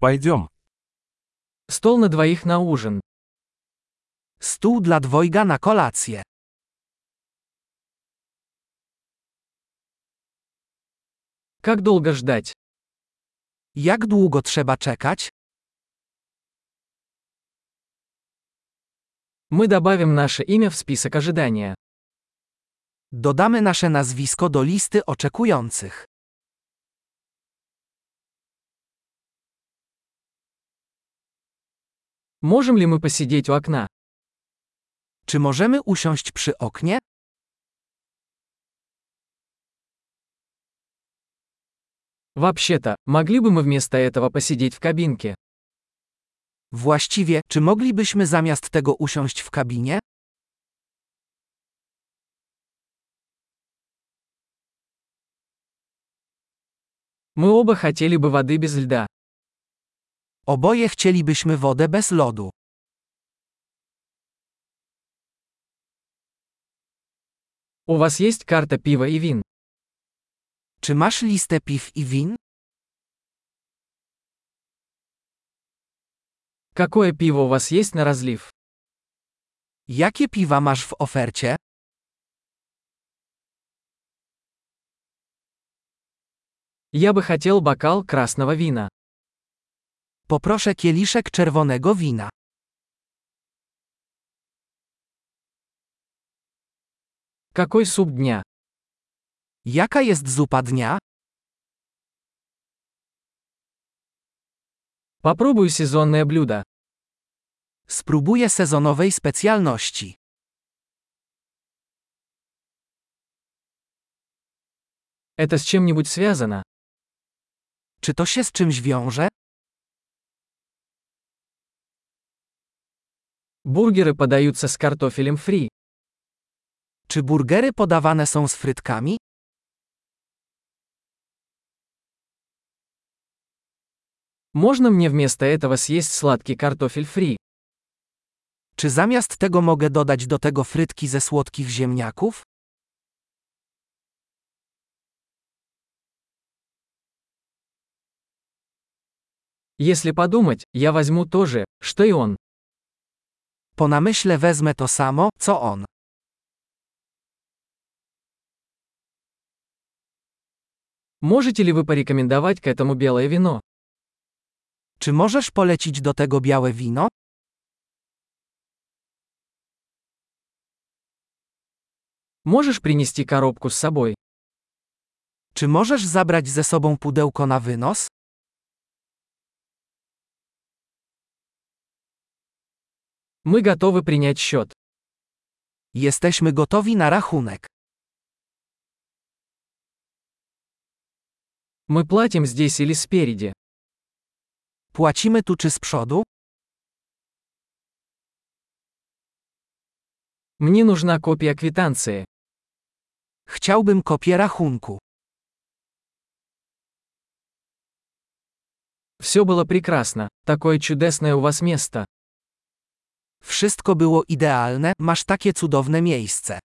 Пойдем. Стол на двоих на ужин. Stół dla dwojga na kolację. Как долго ждать? Jak długo trzeba czekać? Мы добавим наше имя в список ожидания. Dodamy nasze nazwisko do listy oczekujących. Можем ли мы посидеть у окна? Czy możemy usiąść przy oknie? Вообще-то, могли бы мы вместо этого посидеть в кабинке? Właściwie, czy moglibyśmy zamiast tego usiąść w kabinie? Мы оба хотели бы воды без льда. Oboje chcielibyśmy wodę bez lodu. У вас есть карта пива и вин? Czy masz listę piw i win? Какое пиво у вас есть на разлив? Jakie piwa masz w ofercie? Я бы хотел бокал красного вина. Poproszę kieliszek czerwonego wina. Какой суп дня? Jaka jest zupa dnia? Попробую сезонное блюдо. Spróbuję sezonowej specjalności. Это с чем-нибудь связано? Czy to się z czymś wiąże? Бургеры подаются с картофелем фри. Czy burgery podawane są z frytkami? Можно мне вместо этого съесть сладкий картофель фри? Czy zamiast tego mogę dodać do tego frytki ze słodkich ziemniaków? Если подумать, я возьму то же, что и он. Po namyśle wezmę to samo, co on. Можете ли вы порекомендовать к этому белое вино? Czy możesz polecić do tego białe wino? Можешь принести коробку с собой? Czy możesz zabrać ze sobą pudełko na wynos? Мы готовы принять счет. Jesteśmy gotowi na rachunek. Мы платим здесь или спереди. Płacimy tu czy z przodu? Мне нужна копия квитанции. Chciałbym kopię rachunku. Все было прекрасно. Такое чудесное у вас место. Wszystko było idealne, masz takie cudowne miejsce.